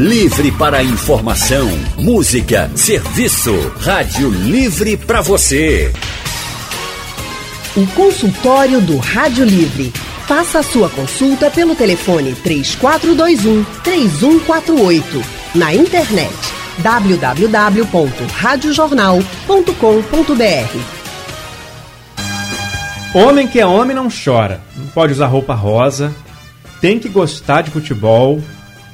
Livre para informação, música, serviço. Rádio Livre para você. O consultório do Rádio Livre. Faça a sua consulta pelo telefone 3421 3148. Na internet www.radiojornal.com.br. Homem que é homem não chora. Não pode usar roupa rosa. Tem que gostar de futebol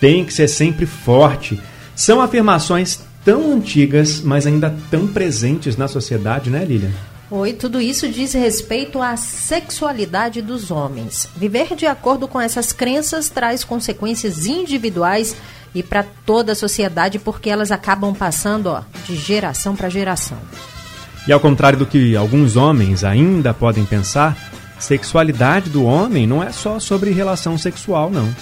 tem que ser sempre forte. São afirmações tão antigas, mas ainda tão presentes na sociedade, né, Lilian? Oi, tudo isso diz respeito à sexualidade dos homens. Viver de acordo com essas crenças traz consequências individuais e para toda a sociedade, porque elas acabam passando ó, de geração para geração. E ao contrário do que alguns homens ainda podem pensar, sexualidade do homem não é só sobre relação sexual, não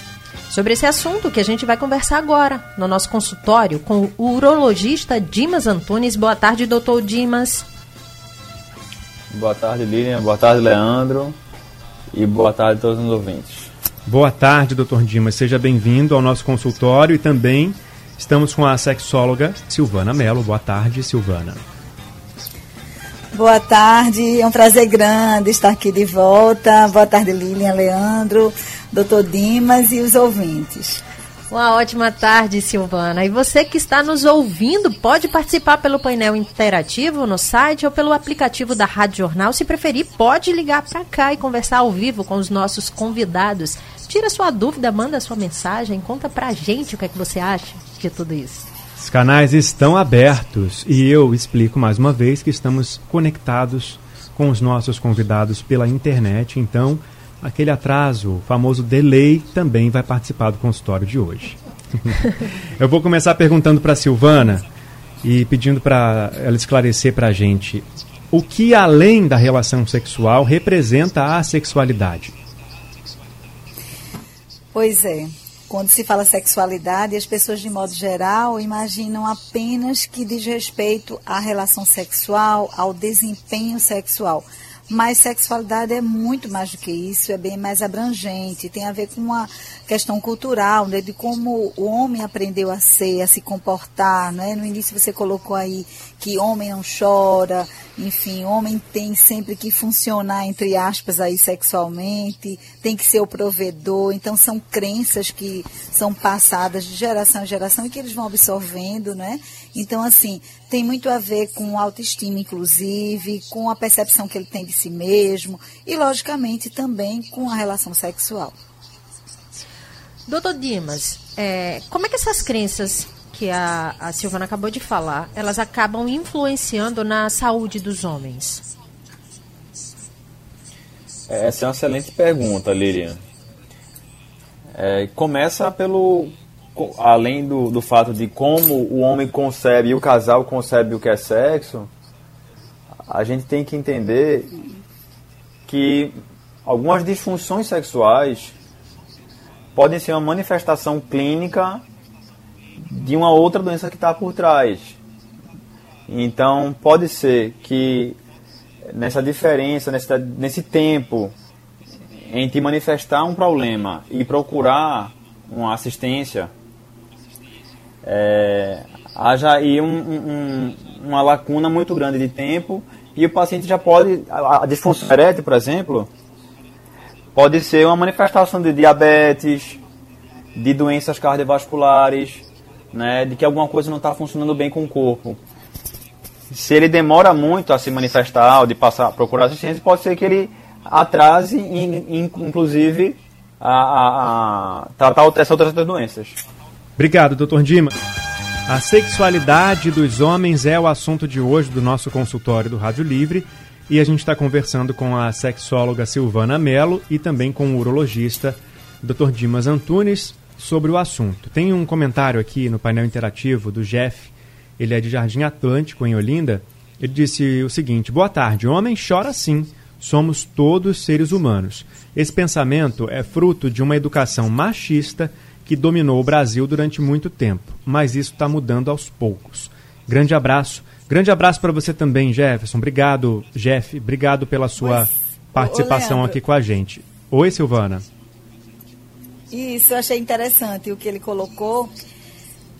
sobre esse assunto que a gente vai conversar agora no nosso consultório com o urologista Dimas Antunes. Boa tarde, doutor Dimas. Boa tarde, Lilian. Boa tarde, Leandro. E boa tarde a todos os ouvintes. Boa tarde, doutor Dimas. Seja bem-vindo ao nosso consultório e também estamos com a sexóloga Silvana Mello. Boa tarde, Silvana. Boa tarde, é um prazer grande estar aqui de volta. Boa tarde, Lilian, Leandro doutor Dimas e os ouvintes. Uma ótima tarde, Silvana. E você que está nos ouvindo, pode participar pelo painel interativo no site ou pelo aplicativo da Rádio Jornal. Se preferir, pode ligar para cá e conversar ao vivo com os nossos convidados. Tira sua dúvida, manda sua mensagem, conta pra gente o que é que você acha de tudo isso. Os canais estão abertos e eu explico mais uma vez que estamos conectados com os nossos convidados pela internet, então aquele atraso, o famoso delay, também vai participar do consultório de hoje. Eu vou começar perguntando para Silvana e pedindo para ela esclarecer para a gente o que, além da relação sexual, representa a sexualidade. Pois é. Quando se fala sexualidade, as pessoas, de modo geral, imaginam apenas que diz respeito à relação sexual, ao desempenho sexual. Mas sexualidade é muito mais do que isso, é bem mais abrangente, tem a ver com uma questão cultural, né, de como o homem aprendeu a ser, a se comportar, né? No início você colocou aí que homem não chora, enfim, homem tem sempre que funcionar entre aspas aí sexualmente, tem que ser o provedor, então são crenças que são passadas de geração em geração e que eles vão absorvendo, né? Então assim, tem muito a ver com autoestima, inclusive, com a percepção que ele tem de si mesmo e, logicamente, também com a relação sexual. Doutor Dimas, é, como é que essas crenças que a, a Silvana acabou de falar, elas acabam influenciando na saúde dos homens? Essa é uma excelente pergunta, Lilian. É, começa pelo além do, do fato de como o homem concebe e o casal concebe o que é sexo, a gente tem que entender que algumas disfunções sexuais podem ser uma manifestação clínica de uma outra doença que está por trás. Então, pode ser que nessa diferença, nesse, tempo entre manifestar um problema e procurar uma assistência é, haja aí um, um, uma lacuna muito grande de tempo e o paciente já pode, a, a disfunção erétil, por exemplo, pode ser uma manifestação de diabetes, de doenças cardiovasculares, né, de que alguma coisa não está funcionando bem com o corpo. Se ele demora muito a se manifestar ou de passar procurar assistência, pode ser que ele atrase, inclusive, a, a, a tratar essas outras doenças. Obrigado, doutor Dima. A sexualidade dos homens é o assunto de hoje do nosso consultório do Rádio Livre e a gente está conversando com a sexóloga Silvana Mello e também com o urologista Dr. Dimas Antunes sobre o assunto. Tem um comentário aqui no painel interativo do Jeff, ele é de Jardim Atlântico, em Olinda. Ele disse o seguinte: Boa tarde, homem chora sim, somos todos seres humanos. Esse pensamento é fruto de uma educação machista que dominou o Brasil durante muito tempo, mas isso está mudando aos poucos. Grande abraço. Grande abraço para você também, Jefferson. Obrigado, Jeff. Obrigado pela sua Oi. participação aqui com a gente. Oi, Silvana. Isso, eu achei interessante o que ele colocou.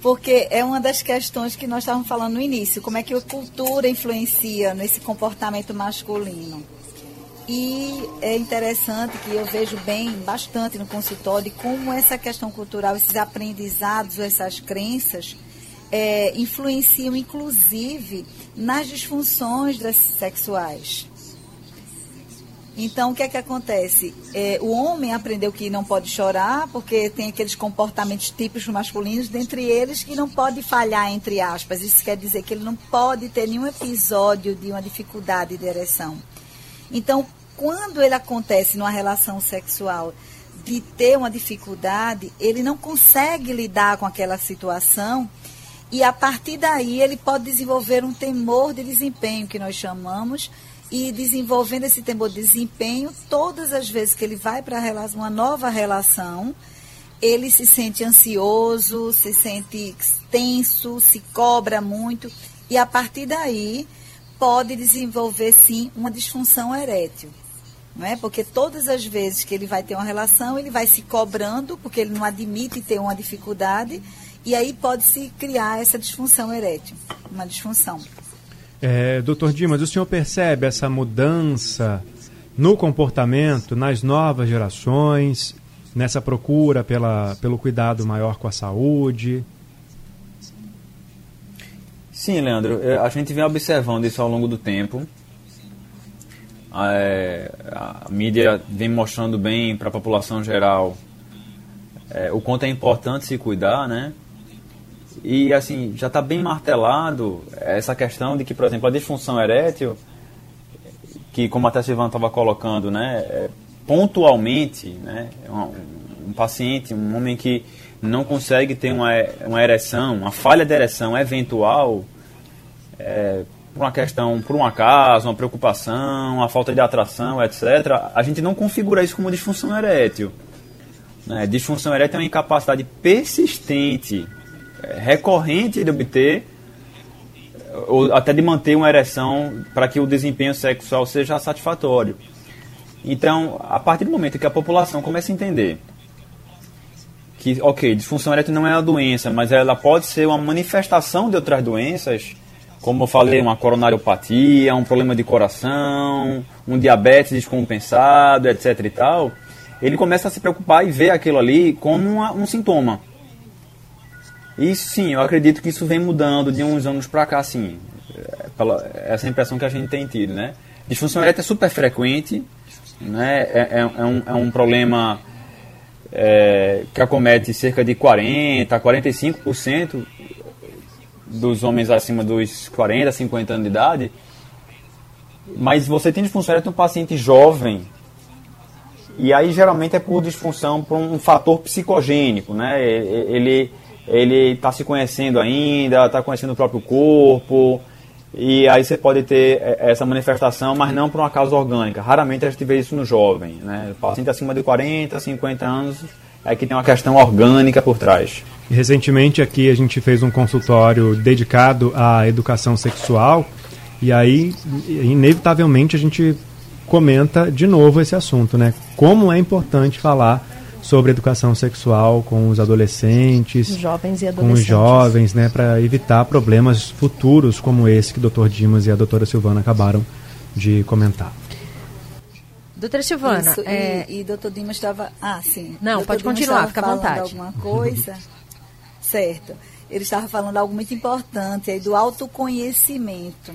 porque é uma das questões que nós estávamos falando no início, como é que a cultura influencia nesse comportamento masculino. E é interessante que eu vejo bem, bastante no consultório, como essa questão cultural, esses aprendizados, essas crenças, é, influenciam inclusive nas disfunções sexuais. Então, o que é que acontece? É, o homem aprendeu que não pode chorar, porque tem aqueles comportamentos típicos masculinos, dentre eles que não pode falhar, entre aspas. Isso quer dizer que ele não pode ter nenhum episódio de uma dificuldade de ereção. Então, quando ele acontece numa relação sexual de ter uma dificuldade, ele não consegue lidar com aquela situação e a partir daí ele pode desenvolver um temor de desempenho, que nós chamamos, e desenvolvendo esse temor de desempenho, todas as vezes que ele vai para uma nova relação, ele se sente ansioso, se sente tenso, se cobra muito, e a partir daí pode desenvolver sim uma disfunção erétil. Não é? Porque todas as vezes que ele vai ter uma relação, ele vai se cobrando, porque ele não admite ter uma dificuldade, e aí pode-se criar essa disfunção erétil, uma disfunção. É, doutor Dimas, o senhor percebe essa mudança no comportamento, nas novas gerações, nessa procura pela, pelo cuidado maior com a saúde? Sim, Leandro, é, a gente vem observando isso ao longo do tempo. É, a mídia vem mostrando bem para a população geral é, o quanto é importante se cuidar, né? E assim, já está bem martelado essa questão de que, por exemplo, a disfunção erétil, que como até Silvana estava colocando, né, é, pontualmente, né, um, um, paciente, um homem que não consegue ter uma, uma ereção, uma falha de ereção eventual, é, por uma questão, por um acaso, uma preocupação, uma falta de atração, etc., a gente não configura isso como disfunção erétil. Né? Disfunção erétil é uma incapacidade persistente recorrente de obter ou até de manter uma ereção para que o desempenho sexual seja satisfatório. Então, a partir do momento que a população começa a entender que, ok, disfunção erétil não é uma doença, mas ela pode ser uma manifestação de outras doenças, como eu falei, uma coronariopatia, um problema de coração, um diabetes descompensado, etc e tal, ele começa a se preocupar e ver aquilo ali como uma, um sintoma. Isso sim, eu acredito que isso vem mudando de uns anos para cá, sim. É, pela, essa impressão que a gente tem tido, né? Disfunção erétil é super frequente, né? É, é, é um, é um problema é, que acomete cerca de 40% a 45% dos homens acima dos 40, 50 anos de idade. Mas você tem disfunção erétil um paciente jovem, e aí geralmente é por disfunção, por um fator psicogênico, né? Ele ele está se conhecendo ainda, está conhecendo o próprio corpo, e aí você pode ter é, essa manifestação, mas não por uma causa orgânica. Raramente a gente vê isso no jovem, né? O paciente acima de 40, 50 anos é que tem uma questão orgânica por trás. Recentemente aqui a gente fez um consultório dedicado à educação sexual e aí inevitavelmente a gente comenta de novo esse assunto, né? Como é importante falar sobre educação sexual com os adolescentes, jovens e adolescentes. com os jovens, né, para evitar problemas futuros como esse que o Dr. Dimas e a doutora Silvana acabaram de comentar. Doutora Silvana, Isso, é... e, e doutor Dimas estava... Ah, sim. Não, doutor pode Dimas continuar, fica à vontade. alguma coisa, certo. Ele estava falando algo muito importante aí do autoconhecimento.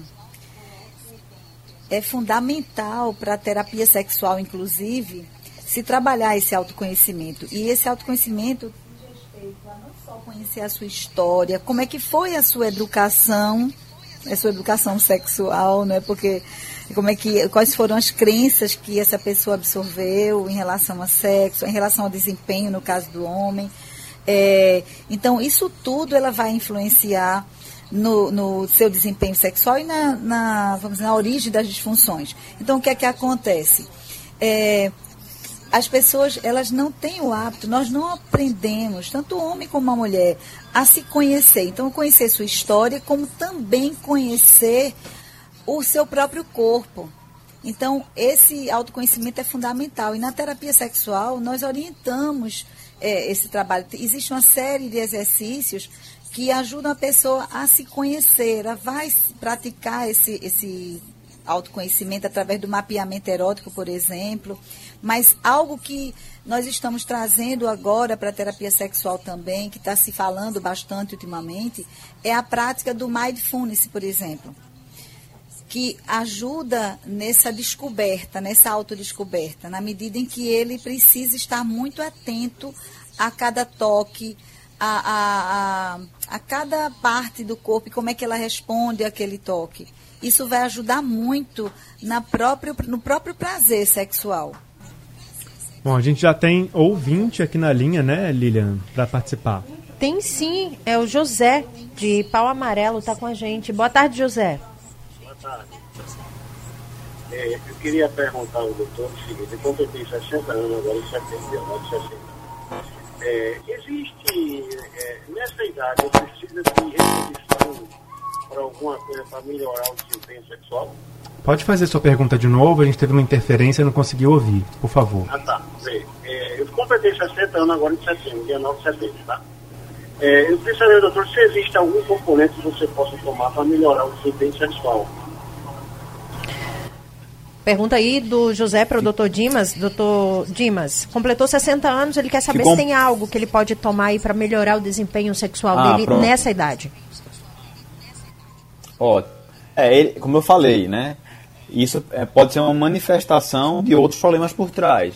É fundamental para a terapia sexual, inclusive, se trabalhar esse autoconhecimento. E esse autoconhecimento não só conhecer a sua história, como é que foi a sua educação, a sua educação sexual, não é? Porque como é que quais foram as crenças que essa pessoa absorveu em relação a sexo, em relação ao desempenho no caso do homem. É, então isso tudo ela vai influenciar no, no seu desempenho sexual e na, na, vamos dizer, na origem das disfunções. Então o que é que acontece? É, as pessoas elas não têm o hábito, nós não aprendemos, tanto o homem como a mulher, a se conhecer. Então, conhecer sua história, como também conhecer o seu próprio corpo. Então, esse autoconhecimento é fundamental. E na terapia sexual, nós orientamos é, esse trabalho. Existe uma série de exercícios que ajudam a pessoa a se conhecer, a vai praticar esse, esse autoconhecimento através do mapeamento erótico, por exemplo. Mas algo que nós estamos trazendo agora para a terapia sexual também, que está se falando bastante ultimamente, é a prática do mindfulness, por exemplo que ajuda nessa descoberta, nessa autodescoberta, na medida em que ele precisa estar muito atento a cada toque, a, a, a, a cada parte do corpo e como é que ela responde àquele toque. Isso vai ajudar muito na próprio, no próprio prazer sexual. Bom, a gente já tem ouvinte aqui na linha, né, Lilian, para participar. Tem sim, é o José, de Pau Amarelo, está com a gente. Boa tarde, José tarde. É, eu queria perguntar ao doutor o seguinte, eu completei 60 anos agora em setembro, agora 60. É, existe, é, nessa idade, eu preciso de reposição para alguma coisa para melhorar o desempenho sexual? Pode fazer sua pergunta de novo, a gente teve uma interferência e não conseguiu ouvir, por favor. Ah, tá. É, eu completei 60 anos agora em setembro, dia 9 de setembro, tá? É, eu queria saber, doutor, se existe algum componente que você possa tomar para melhorar o desempenho sexual. Pergunta aí do José para o doutor Dimas. Doutor Dimas, completou 60 anos, ele quer saber se tem algo que ele pode tomar aí para melhorar o desempenho sexual ah, dele pronto. nessa idade. Ó, é, ele, como eu falei, né? Isso é, pode ser uma manifestação de outros problemas por trás.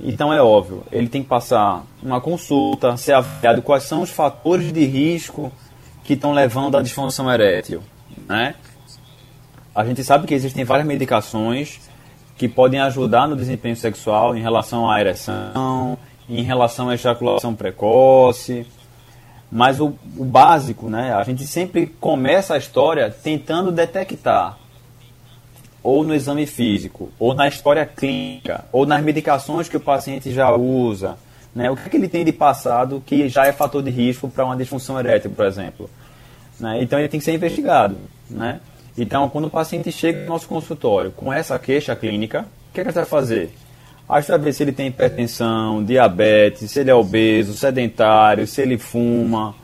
Então é óbvio, ele tem que passar uma consulta, ser avaliado quais são os fatores de risco que estão levando à disfunção erétil, né? a gente sabe que existem várias medicações que podem ajudar no desempenho sexual em relação à ereção, em relação à ejaculação precoce. Mas o, o básico, né? A gente sempre começa a história tentando detectar ou no exame físico, ou na história clínica, ou nas medicações que o paciente já usa, né? O que, é que ele tem de passado que já é fator de risco para uma disfunção erétil, por exemplo. Né? Então ele tem que ser investigado, né? Então, quando o paciente chega no nosso consultório com essa queixa clínica, o que, é que gente vai fazer? A gente vai ver se ele tem hipertensão, diabetes, se ele é obeso, sedentário, se ele fuma,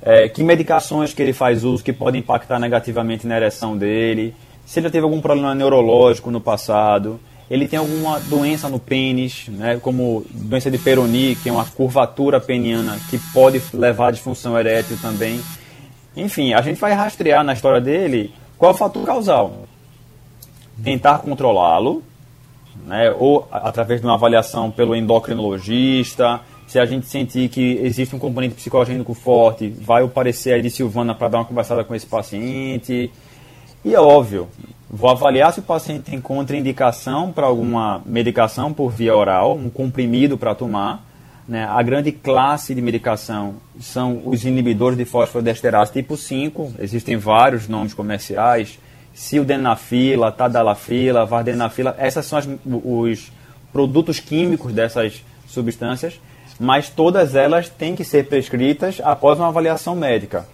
é, que medicações que ele faz uso que podem impactar negativamente na ereção dele, se ele teve algum problema neurológico no passado, ele tem alguma doença no pênis, né, como doença de Peyronie, que é uma curvatura peniana que pode levar à disfunção erétil também. Enfim, a gente vai rastrear na história dele qual é o fator causal? Tentar controlá-lo, né, ou através de uma avaliação pelo endocrinologista. Se a gente sentir que existe um componente psicogênico forte, vai o parecer aí de Silvana para dar uma conversada com esse paciente. E é óbvio, vou avaliar se o paciente tem contraindicação para alguma medicação por via oral, um comprimido para tomar. Né? A grande classe de medicação são os inibidores de fosfodiesterase tipo 5, existem vários nomes comerciais, sildenafila, tadalafila, vardenafila, essas são as, os produtos químicos dessas substâncias, mas todas elas têm que ser prescritas após uma avaliação médica.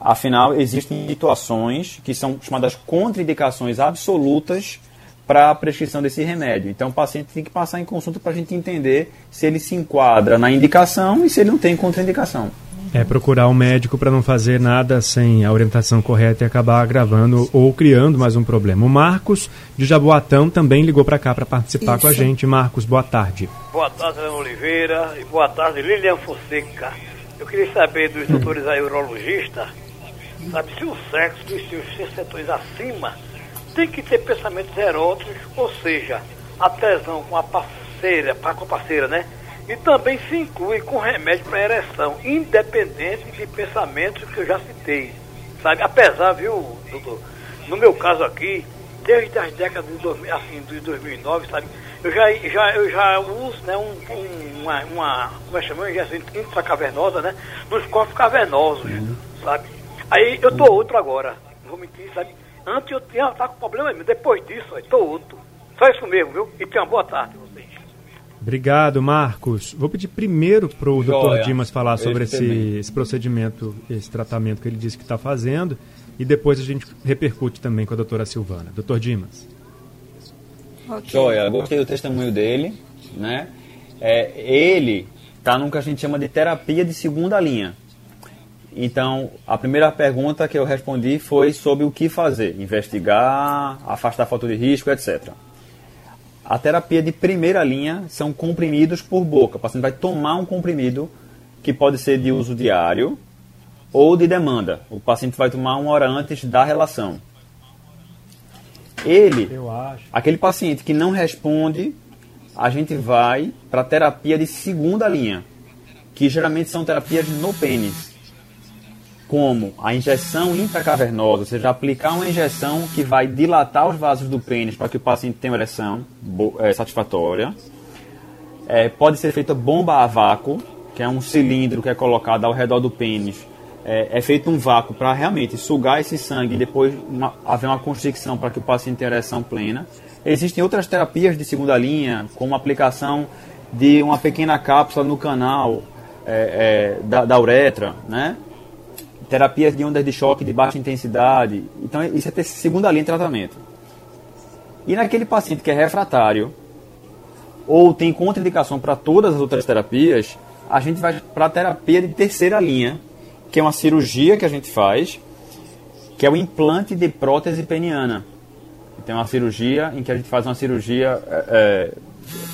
Afinal, existem situações que são chamadas contraindicações absolutas para a prescrição desse remédio. Então o paciente tem que passar em consulta para a gente entender se ele se enquadra na indicação e se ele não tem contraindicação. É procurar um médico para não fazer nada sem a orientação correta e acabar agravando ou criando mais um problema. O Marcos, de Jaboatão, também ligou para cá para participar Isso. com a gente. Marcos, boa tarde. Boa tarde, Ana Oliveira, e boa tarde, Lilian Fonseca. Eu queria saber dos doutores aí urologistas, sabe, se o sexo dos seus setores acima tem que ter pensamentos eróticos, ou seja, a tesão com a parceira, com a parceira, né? E também se inclui com remédio para ereção, independente de pensamentos que eu já citei. Sabe? Apesar, viu, doutor? No meu caso aqui, desde as décadas de, 2000, assim, de 2009, sabe? Eu já, já, eu já uso né, um, um, uma, uma, como é que chama? Injeção intracavernosa, né? Nos corpos cavernosos, uhum. sabe? Aí eu tô outro agora, não vou mentir, sabe? Antes eu tinha, tá com problema mesmo. Depois disso, estou outro. Só isso mesmo, viu? E tenha uma boa tarde. Obrigado, Marcos. Vou pedir primeiro para o Dr. Dimas falar sobre esse, esse, procedimento, esse tratamento que ele disse que está fazendo, e depois a gente repercute também com a doutora Silvana. Doutor Dimas. Okay. Joia, gostei do testemunho dele. Né? É, ele está no que a gente chama de terapia de segunda linha. Então, a primeira pergunta que eu respondi foi sobre o que fazer: investigar, afastar fator de risco, etc. A terapia de primeira linha são comprimidos por boca. O paciente vai tomar um comprimido que pode ser de uso diário ou de demanda. O paciente vai tomar uma hora antes da relação. Ele, aquele paciente que não responde, a gente vai para terapia de segunda linha, que geralmente são terapias no pênis, como a injeção intracavernosa, ou seja, aplicar uma injeção que vai dilatar os vasos do pênis para que o paciente tenha uma ereção é, satisfatória. É, pode ser feita bomba a vácuo, que é um cilindro que é colocado ao redor do pênis é, é feito um vácuo para realmente sugar esse sangue e depois uma, haver uma constricção para que o paciente tenha ereção plena. Existem outras terapias de segunda linha, como a aplicação de uma pequena cápsula no canal é, é, da, da, uretra, né? Terapias de ondas de choque de baixa intensidade. Então, isso é segunda linha de tratamento. E naquele paciente que é refratário ou tem contraindicação para todas as outras terapias, a gente vai para a terapia de terceira linha, que é uma cirurgia que a gente faz, que é o implante de prótese peniana. Tem uma cirurgia em que a gente faz uma cirurgia é,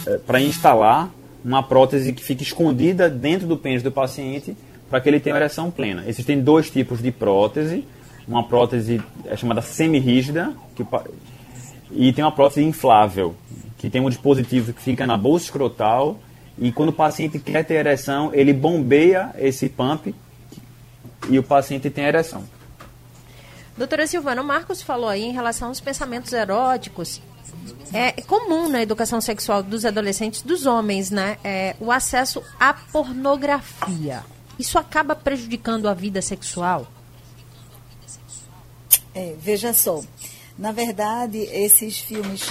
é, é para instalar uma prótese que fica escondida dentro do pênis do paciente para que ele tenha ereção plena. Existem dois tipos de prótese. Uma prótese é chamada semi-rígida e tem uma prótese inflável, que tem um dispositivo que fica na bolsa escrotal e quando o paciente quer ter ereção, ele bombeia esse pump e o paciente tem ereção. Doutora Silvana, o Marcos falou aí em relação aos pensamentos eróticos. É comum na educação sexual dos adolescentes, dos homens, né? É, o acesso à pornografia. Isso acaba prejudicando a vida sexual? É, veja só. Na verdade, esses filmes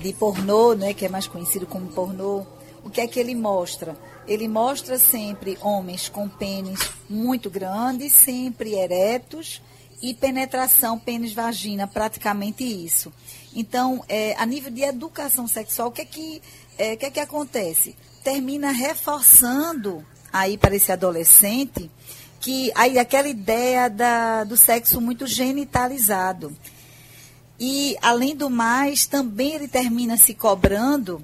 de pornô, né, que é mais conhecido como pornô, o que é que ele mostra? ele mostra sempre homens com pênis muito grandes, sempre eretos, e penetração pênis-vagina, praticamente isso. Então, é, a nível de educação sexual, o que é que, é, que, é que acontece? Termina reforçando aí para esse adolescente que aí aquela ideia da, do sexo muito genitalizado. E, além do mais, também ele termina se cobrando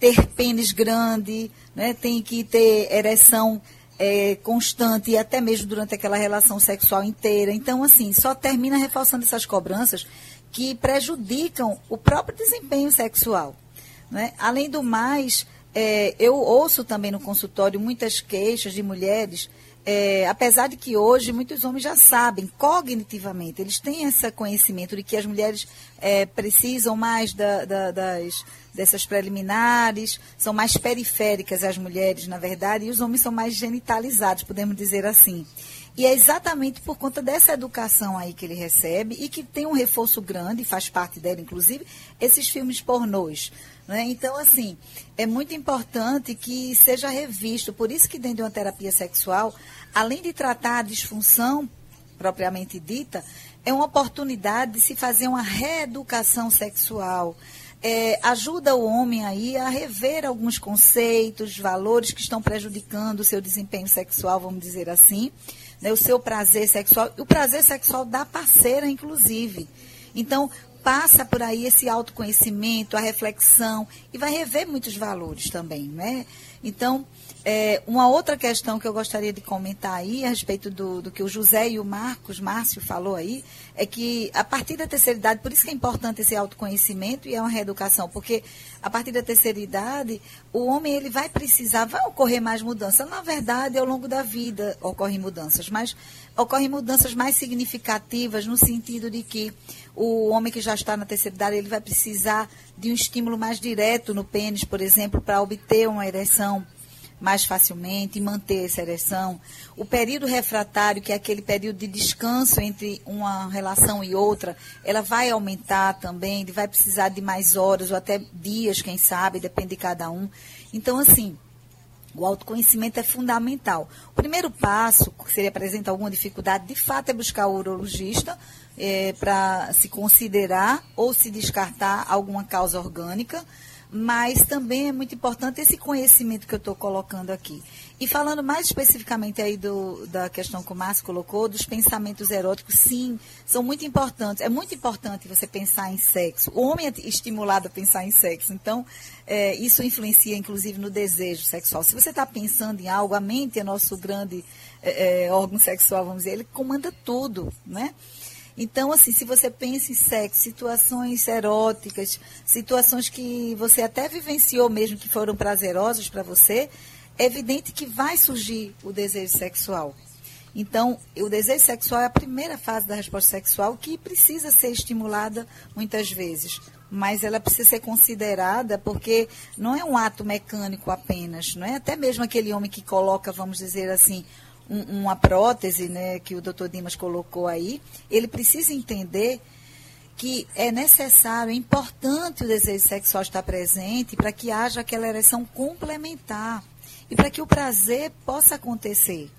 ter pênis grande, né, tem que ter ereção é, constante e até mesmo durante aquela relação sexual inteira. Então, assim, só termina reforçando essas cobranças que prejudicam o próprio desempenho sexual. Né? Além do mais, é, eu ouço também no consultório muitas queixas de mulheres é, apesar de que hoje muitos homens já sabem cognitivamente, eles têm esse conhecimento de que as mulheres é, precisam mais da, da, das, dessas preliminares, são mais periféricas as mulheres, na verdade, e os homens são mais genitalizados, podemos dizer assim. E é exatamente por conta dessa educação aí que ele recebe e que tem um reforço grande, faz parte dela, inclusive, esses filmes pornôs. Né? Então, assim, é muito importante que seja revisto. Por isso que dentro de uma terapia sexual, além de tratar a disfunção propriamente dita, é uma oportunidade de se fazer uma reeducação sexual. É, ajuda o homem aí a rever alguns conceitos, valores que estão prejudicando o seu desempenho sexual, vamos dizer assim, né, o seu prazer sexual, o prazer sexual da parceira, inclusive. Então, passa por aí esse autoconhecimento, a reflexão e vai rever muitos valores também, né? Então, é, uma outra questão que eu gostaria de comentar aí a respeito do, do que o José e o Marcos, Márcio falou aí, é que a partir da terceira idade, por isso que é importante esse autoconhecimento e é uma reeducação, porque a partir da terceira idade, o homem ele vai precisar, vai ocorrer mais mudanças. Na verdade, ao longo da vida ocorrem mudanças, mas ocorrem mudanças mais significativas no sentido de que o homem que já está na terceira idade, ele vai precisar de um estímulo mais direto no pênis, por exemplo, para obter uma ereção mais facilmente e manter essa ereção. O período refratário, que é aquele período de descanso entre uma relação e outra, ela vai aumentar também, ele vai precisar de mais horas ou até dias, quem sabe, depende de cada um. Então, assim, o autoconhecimento é fundamental. O primeiro passo, se ele apresenta alguma dificuldade, de fato, é buscar o urologista é, para se considerar ou se descartar alguma causa orgânica, mas também é muito importante esse conhecimento que eu estou colocando aqui. E falando mais especificamente aí do, da questão que o Márcio colocou, dos pensamentos eróticos, sim, são muito importantes. É muito importante você pensar em sexo. O homem é estimulado a pensar em sexo. Então, é, isso influencia, inclusive, no desejo sexual. Se você está pensando em algo, a mente é nosso grande é, é, órgão sexual, vamos dizer, ele comanda tudo, né? Então, assim, se você pensa em sexo, situações eróticas, situações que você até vivenciou mesmo, que foram prazerosas para você, é evidente que vai surgir o desejo sexual. Então, o desejo sexual é a primeira fase da resposta sexual que precisa ser estimulada muitas vezes. Mas ela precisa ser considerada porque não é um ato mecânico apenas, não é? Até mesmo aquele homem que coloca, vamos dizer assim, um, uma prótese, né, que o doutor Dimas colocou aí, ele precisa entender que é necessário, é importante o desejo sexual estar presente para que haja aquela ereção complementar e para que o prazer possa acontecer.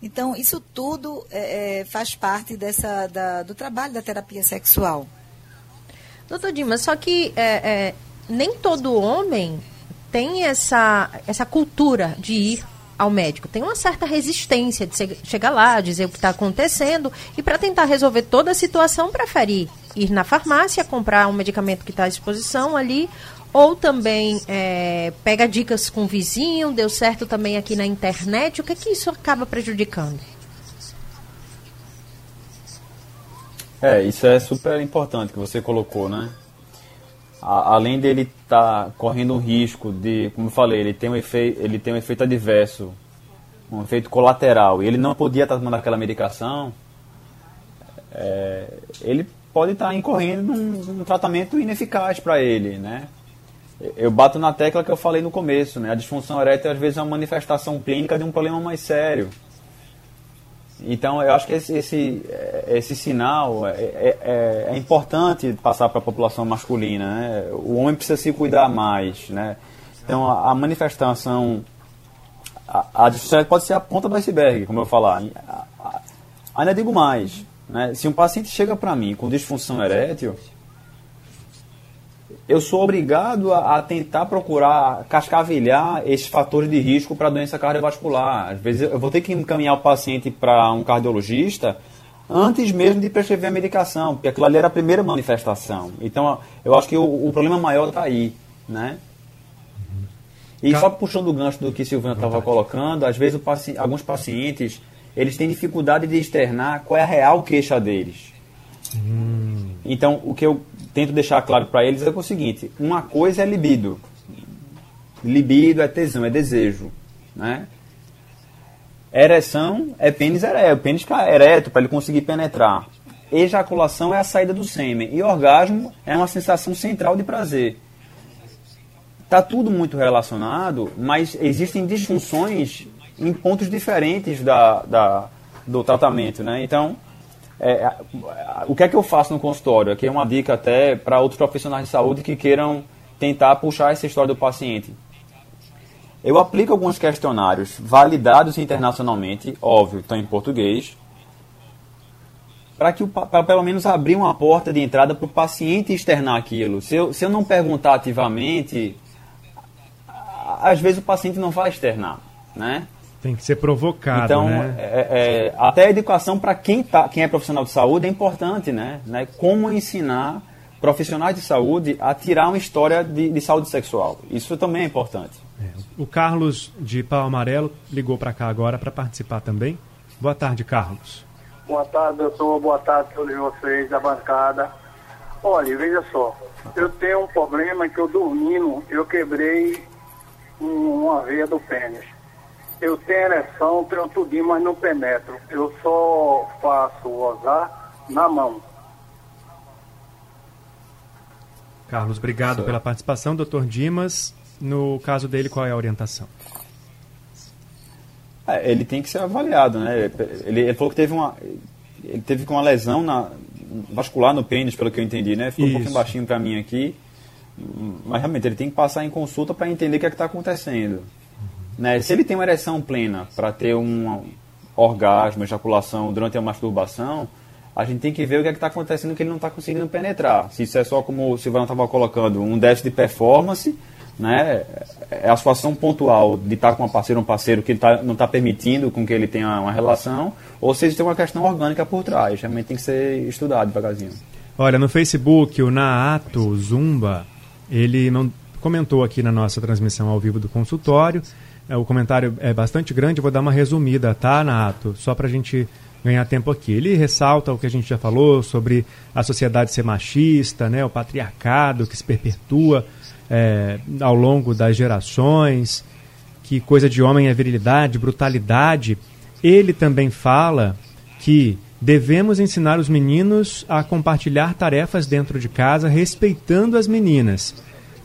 Então, isso tudo é, é, faz parte dessa, da, do trabalho da terapia sexual. Doutor Dimas, só que é, é, nem todo homem tem essa, essa cultura de ir ao médico. Tem uma certa resistência de chegar lá, dizer o que está acontecendo e para tentar resolver toda a situação, prefere ir na farmácia, comprar um medicamento que está à disposição ali ou também é, pega dicas com o vizinho, deu certo também aqui na internet. O que é que isso acaba prejudicando? É, isso é super importante que você colocou, né? A, além dele estar tá correndo um risco de, como eu falei, ele tem um efeito, ele tem um efeito adverso, um efeito colateral, e ele não podia estar tá tomando aquela medicação, é, ele pode estar tá incorrendo num, num tratamento ineficaz para ele, né? eu bato na tecla que eu falei no começo, né? A disfunção erétil às vezes é uma manifestação clínica de um problema mais sério. Então eu acho que esse, esse, esse sinal é, é, é, é importante passar para a população masculina. Né? O homem precisa se cuidar mais. Né? Então a, a manifestação, a, a pode ser a ponta do iceberg, como eu falar. Ainda digo mais. Né? Se um paciente chega para mim com disfunção erétil, eu sou obrigado a, a, tentar procurar cascavelhar esses fatores de risco para doença cardiovascular. Às vezes eu vou ter que encaminhar o paciente para um cardiologista antes mesmo de prescrever a medicação, porque aquilo ali era a primeira manifestação. Então eu acho que o, o problema maior está aí, né? E só puxando o gancho do que Silvana estava colocando, às vezes paci alguns pacientes eles têm dificuldade de externar qual é a real queixa deles. Hum. Então, o que eu tento deixar claro para eles é, o seguinte: uma coisa é libido. Libido é tesão, é desejo. Né? Ereção é pênis ereto, pênis ereto para ele conseguir penetrar. Ejaculação é a saída do sêmen. E orgasmo é uma sensação central de prazer. Está tudo muito relacionado, mas existem disfunções em pontos diferentes da, da, do tratamento. Né? Então, é, o que é que eu faço no consultório? Aqui é uma dica até para outros profissionais de saúde que queiram tentar puxar essa história do paciente. Eu aplico alguns questionários validados internacionalmente, óbvio, estão em português, para que para pelo menos abrir uma porta de entrada para o paciente externar aquilo. Se eu, se eu não perguntar ativamente, às vezes o paciente não vai externar, né? Tem que ser provocado, então, né? É, é, até a educação para quem, tá, quem é profissional de saúde é importante, né? né? Como ensinar profissionais de saúde a tirar uma história de, de saúde sexual. Isso também é importante. É. O Carlos de Pau Amarelo ligou para cá agora para participar também. Boa tarde, Carlos. Boa tarde, doutor. Boa tarde a todos vocês da bancada. Olha, veja só. Eu tenho um problema que eu dormindo, eu quebrei uma veia do pênis. Eu tenho ereção, tenho tudinho, mas não penetro. Eu só faço osar na mão. Carlos, obrigado pela participação. Doutor Dimas, no caso dele, qual é a orientação? É, ele tem que ser avaliado, né? Ele, ele, falou que teve uma, ele teve com uma lesão na, vascular no pênis, pelo que eu entendi, né? Ficou Isso. um pouquinho baixinho para mim aqui. Mas realmente ele tem que passar em consulta para entender o que é está acontecendo. Né? Se ele tem uma ereção plena para ter um orgasmo, ejaculação durante a masturbação, a gente tem que ver o que é está acontecendo que ele não está conseguindo penetrar. Se isso é só, como o Silvano estava colocando, um déficit de performance, né? É a situação pontual de estar com uma parceira ou um parceiro que tá, não está permitindo com que ele tenha uma relação, ou se existe uma questão orgânica por trás. Realmente tem que ser estudado devagarzinho. Olha, no Facebook, o Naato Zumba, ele não comentou aqui na nossa transmissão ao vivo do consultório. É, o comentário é bastante grande, vou dar uma resumida, tá, Naato? Só para a gente ganhar tempo aqui. Ele ressalta o que a gente já falou sobre a sociedade ser machista, né, o patriarcado que se perpetua é, ao longo das gerações, que coisa de homem é virilidade, brutalidade. Ele também fala que devemos ensinar os meninos a compartilhar tarefas dentro de casa, respeitando as meninas.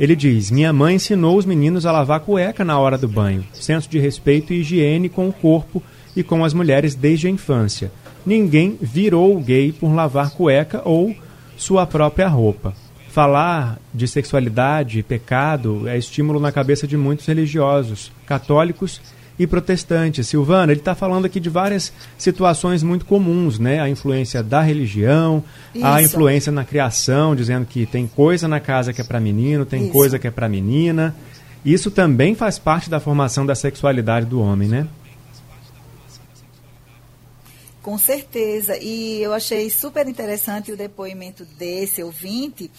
Ele diz: Minha mãe ensinou os meninos a lavar cueca na hora do banho, senso de respeito e higiene com o corpo e com as mulheres desde a infância. Ninguém virou gay por lavar cueca ou sua própria roupa. Falar de sexualidade e pecado é estímulo na cabeça de muitos religiosos, católicos e protestantes. Silvana, ele está falando aqui de várias situações muito comuns, né? A influência da religião, Isso. a influência na criação, dizendo que tem coisa na casa que é para menino, tem Isso. coisa que é para menina. Isso também faz parte da formação da sexualidade do homem, né? Com certeza. E eu achei super interessante o depoimento desse ouvinte,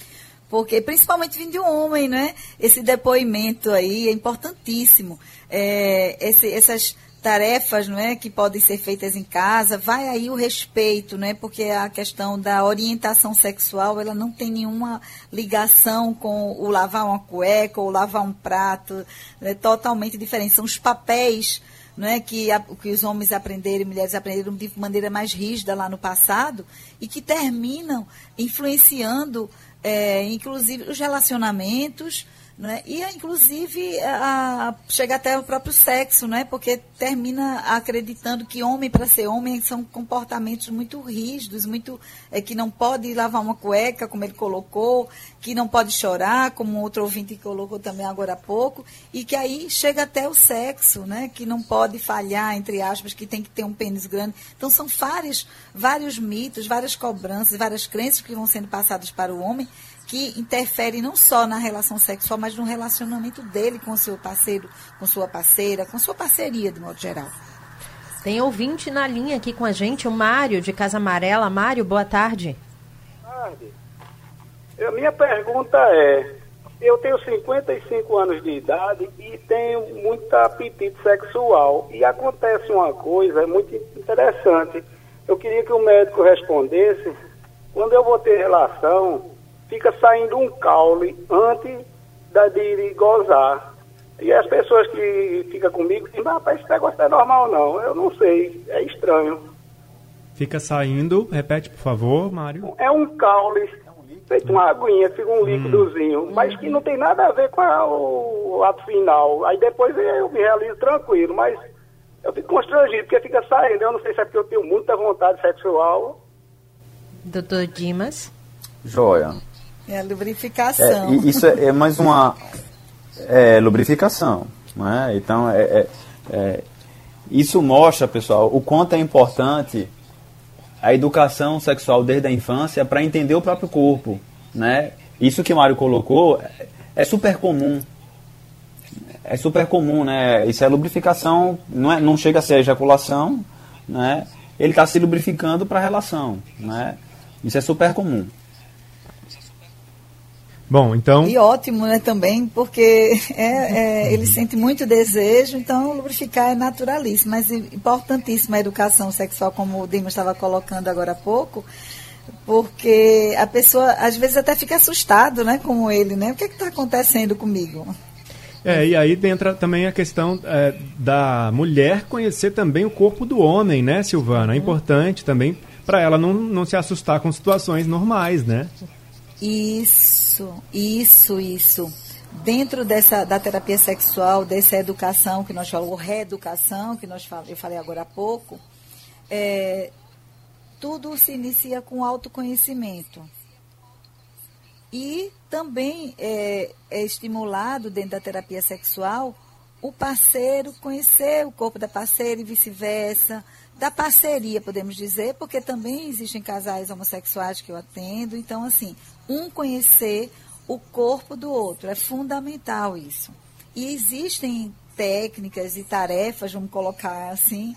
porque principalmente vindo de um homem, né? Esse depoimento aí é importantíssimo. É, esse, essas tarefas não é, que podem ser feitas em casa, vai aí o respeito, né? Porque a questão da orientação sexual, ela não tem nenhuma ligação com o lavar uma cueca ou lavar um prato, é totalmente diferente. São os papéis não é que, a, que os homens aprenderam e mulheres aprenderam de maneira mais rígida lá no passado e que terminam influenciando, é, inclusive, os relacionamentos, né? E, inclusive, a, chega até o próprio sexo, né? porque termina acreditando que homem para ser homem são comportamentos muito rígidos, muito é, que não pode lavar uma cueca, como ele colocou, que não pode chorar, como outro ouvinte colocou também agora há pouco, e que aí chega até o sexo, né? que não pode falhar, entre aspas, que tem que ter um pênis grande. Então, são vários, vários mitos, várias cobranças, várias crenças que vão sendo passadas para o homem que interfere não só na relação sexual, mas no relacionamento dele com seu parceiro, com sua parceira, com sua parceria, de modo geral. Tem ouvinte na linha aqui com a gente, o Mário, de Casa Amarela. Mário, boa tarde. Boa tarde. A minha pergunta é, eu tenho 55 anos de idade e tenho muito apetite sexual. E acontece uma coisa muito interessante. Eu queria que o médico respondesse. Quando eu vou ter relação, fica saindo um caule antes da, de, gozar. E as pessoas que ficam comigo dizem, rapaz, esse negócio é normal não. Eu não sei, é estranho. Fica saindo, repete por favor, Mário. É um caule, feito uma aguinha, fica um hum. líquidozinho, hum. mas que não tem nada a ver com a, o, o, ato final. Aí depois eu me realizo tranquilo, mas eu fico constrangido, porque fica saindo. Eu não sei se é porque eu tenho muita vontade sexual. Doutor Dimas? Joia. É a lubrificação. É, isso é, é, mais uma é, lubrificação. Né? Então, é, é, é, isso mostra, pessoal, o quanto é importante a educação sexual desde a infância para entender o próprio corpo. Né? Isso que o Mário colocou é, é super comum. É super comum, né? Isso é lubrificação, não, é, não chega a ser ejaculação, né? Ele está se lubrificando para a relação, né? Isso é super comum. Bom, então. E ótimo, né, também, porque é, é, ele sente muito desejo, então lubrificar é naturalíssimo. Mas importantíssima a educação sexual, como o Dima estava colocando agora há pouco, porque a pessoa às vezes até fica assustado, né, com ele, né? O que é está acontecendo comigo? É, e aí entra também a questão é, da mulher conhecer também o corpo do homem, né, Silvana? É importante também para ela não, não se assustar com situações normais, né? Isso, isso, isso. Dentro dessa da terapia sexual, dessa educação que nós falamos, reeducação, que nós eu falei agora há pouco, é, tudo se inicia com autoconhecimento. E também é, é estimulado dentro da terapia sexual o parceiro conhecer o corpo da parceira e vice-versa, da parceria, podemos dizer, porque também existem casais homossexuais que eu atendo. Então, assim, um conhecer o corpo do outro. É fundamental isso. E existem técnicas e tarefas, vamos colocar assim,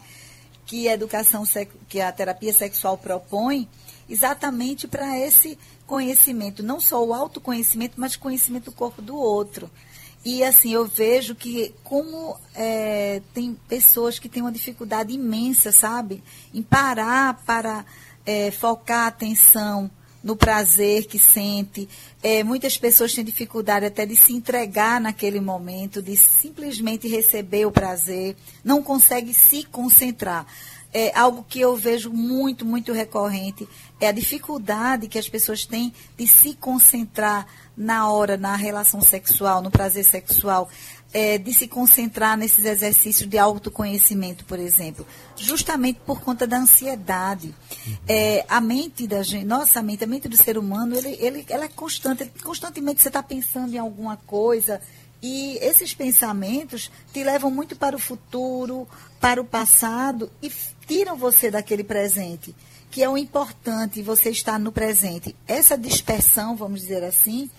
que a educação que a terapia sexual propõe exatamente para esse conhecimento, não só o autoconhecimento, mas conhecimento do corpo do outro. E assim, eu vejo que como é, tem pessoas que têm uma dificuldade imensa, sabe? Em parar para é, focar a atenção no prazer que sente. É, muitas pessoas têm dificuldade até de se entregar naquele momento, de simplesmente receber o prazer, não consegue se concentrar. É, algo que eu vejo muito, muito recorrente é a dificuldade que as pessoas têm de se concentrar na hora, na relação sexual, no prazer sexual é, de se concentrar nesses exercícios de autoconhecimento, por exemplo, justamente por conta da ansiedade. É, a mente da gente, nossa mente, a mente do ser humano, ele, ele, ela é constante, constantemente você está pensando em alguma coisa, e esses pensamentos te levam muito para o futuro, para o passado e tiram você daquele presente, que é o importante, você estar no presente. Essa dispersão, vamos dizer assim,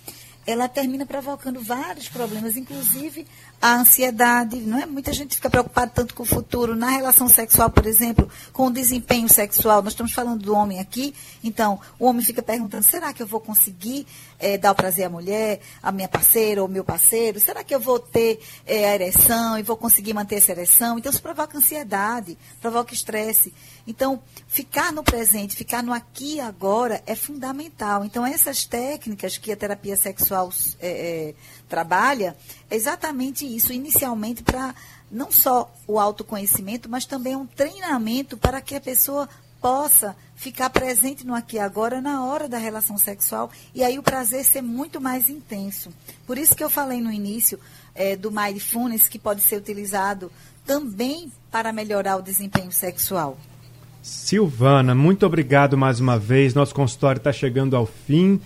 ela termina provocando vários problemas, inclusive a ansiedade, não é? Muita gente fica preocupada tanto com o futuro, na relação sexual, por exemplo, com o desempenho sexual. Nós estamos falando do homem aqui, então o homem fica perguntando: será que eu vou conseguir é, dar o prazer à mulher, à minha parceira ou meu parceiro? Será que eu vou ter é, a ereção e vou conseguir manter essa ereção? Então isso provoca ansiedade, provoca estresse. Então, ficar no presente, ficar no aqui e agora é fundamental. Então, essas técnicas que a terapia sexual é, é, trabalha, é exatamente isso, inicialmente para não só o autoconhecimento, mas também um treinamento para que a pessoa possa ficar presente no aqui e agora na hora da relação sexual e aí o prazer ser muito mais intenso. Por isso que eu falei no início é, do mindfulness que pode ser utilizado também para melhorar o desempenho sexual. Silvana, muito obrigado mais uma vez. Nosso consultório está chegando ao fim.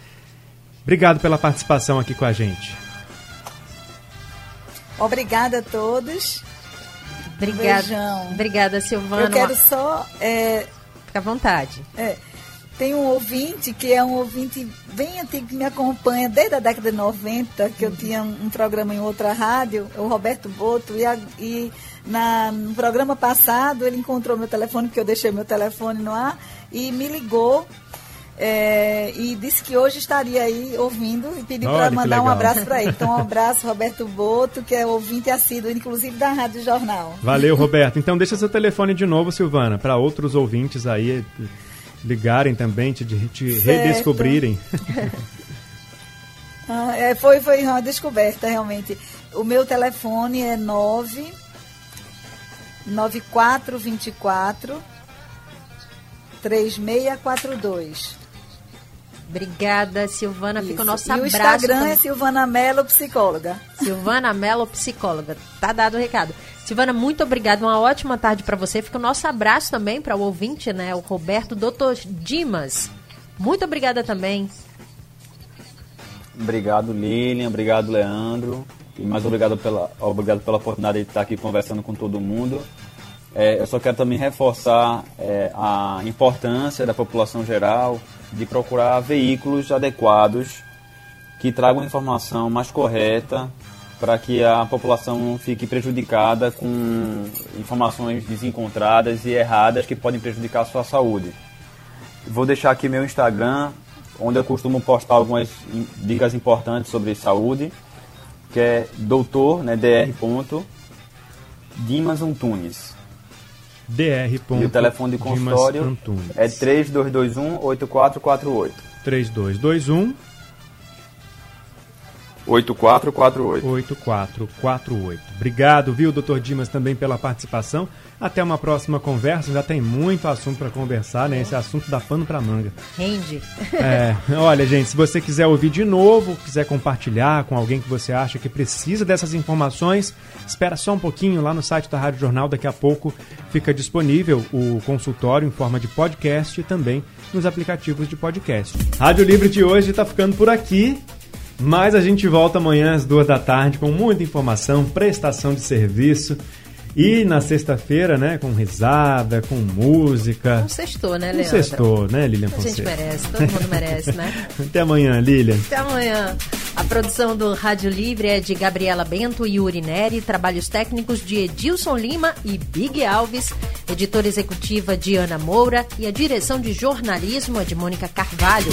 Obrigado pela participação aqui com a gente. Obrigada a todos. Obrigada. Um Obrigada, Silvana. Eu quero só. É, Fica à vontade. É, tem um ouvinte que é um ouvinte bem antigo que me acompanha desde a década de 90, que eu tinha um, um programa em outra rádio, o Roberto Boto, e, a, e na, no programa passado, ele encontrou meu telefone, porque eu deixei meu telefone no ar, e me ligou é, e disse que hoje estaria aí ouvindo e pediu para mandar um abraço para ele. Então, um abraço, Roberto Boto, que é ouvinte assíduo, inclusive da Rádio Jornal. Valeu, Roberto. Então, deixa seu telefone de novo, Silvana, para outros ouvintes aí ligarem também, te, te redescobrirem. ah, é, foi, foi uma descoberta, realmente. O meu telefone é 9 9424 3642. Obrigada, Silvana. Isso. Fica o nosso e abraço. o Instagram também. é Silvana Mello, psicóloga. Silvana Mello, psicóloga. Tá dado o recado. Silvana, muito obrigada. Uma ótima tarde para você. Fica o nosso abraço também para o ouvinte, né? O Roberto Doutor Dimas. Muito obrigada também. Obrigado, Lilian. Obrigado, Leandro. E mais obrigado pela, obrigado pela oportunidade de estar aqui conversando com todo mundo. É, eu só quero também reforçar é, a importância da população geral de procurar veículos adequados que tragam informação mais correta para que a população não fique prejudicada com informações desencontradas e erradas que podem prejudicar a sua saúde. Vou deixar aqui meu Instagram, onde eu costumo postar algumas dicas importantes sobre saúde, que é doutor, né, dr. Dimas Antunes. Dr. E o telefone de consultório é 3221 8448. 3221 8448. 8448. Obrigado, viu, doutor Dimas, também pela participação. Até uma próxima conversa. Já tem muito assunto para conversar, né? Esse assunto dá pano para manga. Rende. É, olha, gente, se você quiser ouvir de novo, quiser compartilhar com alguém que você acha que precisa dessas informações, espera só um pouquinho lá no site da Rádio Jornal. Daqui a pouco fica disponível o consultório em forma de podcast e também nos aplicativos de podcast. Rádio Livre de hoje está ficando por aqui. Mas a gente volta amanhã às duas da tarde com muita informação, prestação de serviço. E na sexta-feira, né, com risada, com música. Um sextou, né, Leandro? Um sextou, né, Lilian Fonseca? A gente merece, todo mundo merece, né? Até amanhã, Lilian. Até amanhã. A produção do Rádio Livre é de Gabriela Bento e Yuri Neri, trabalhos técnicos de Edilson Lima e Big Alves, editora executiva de Ana Moura e a direção de jornalismo é de Mônica Carvalho.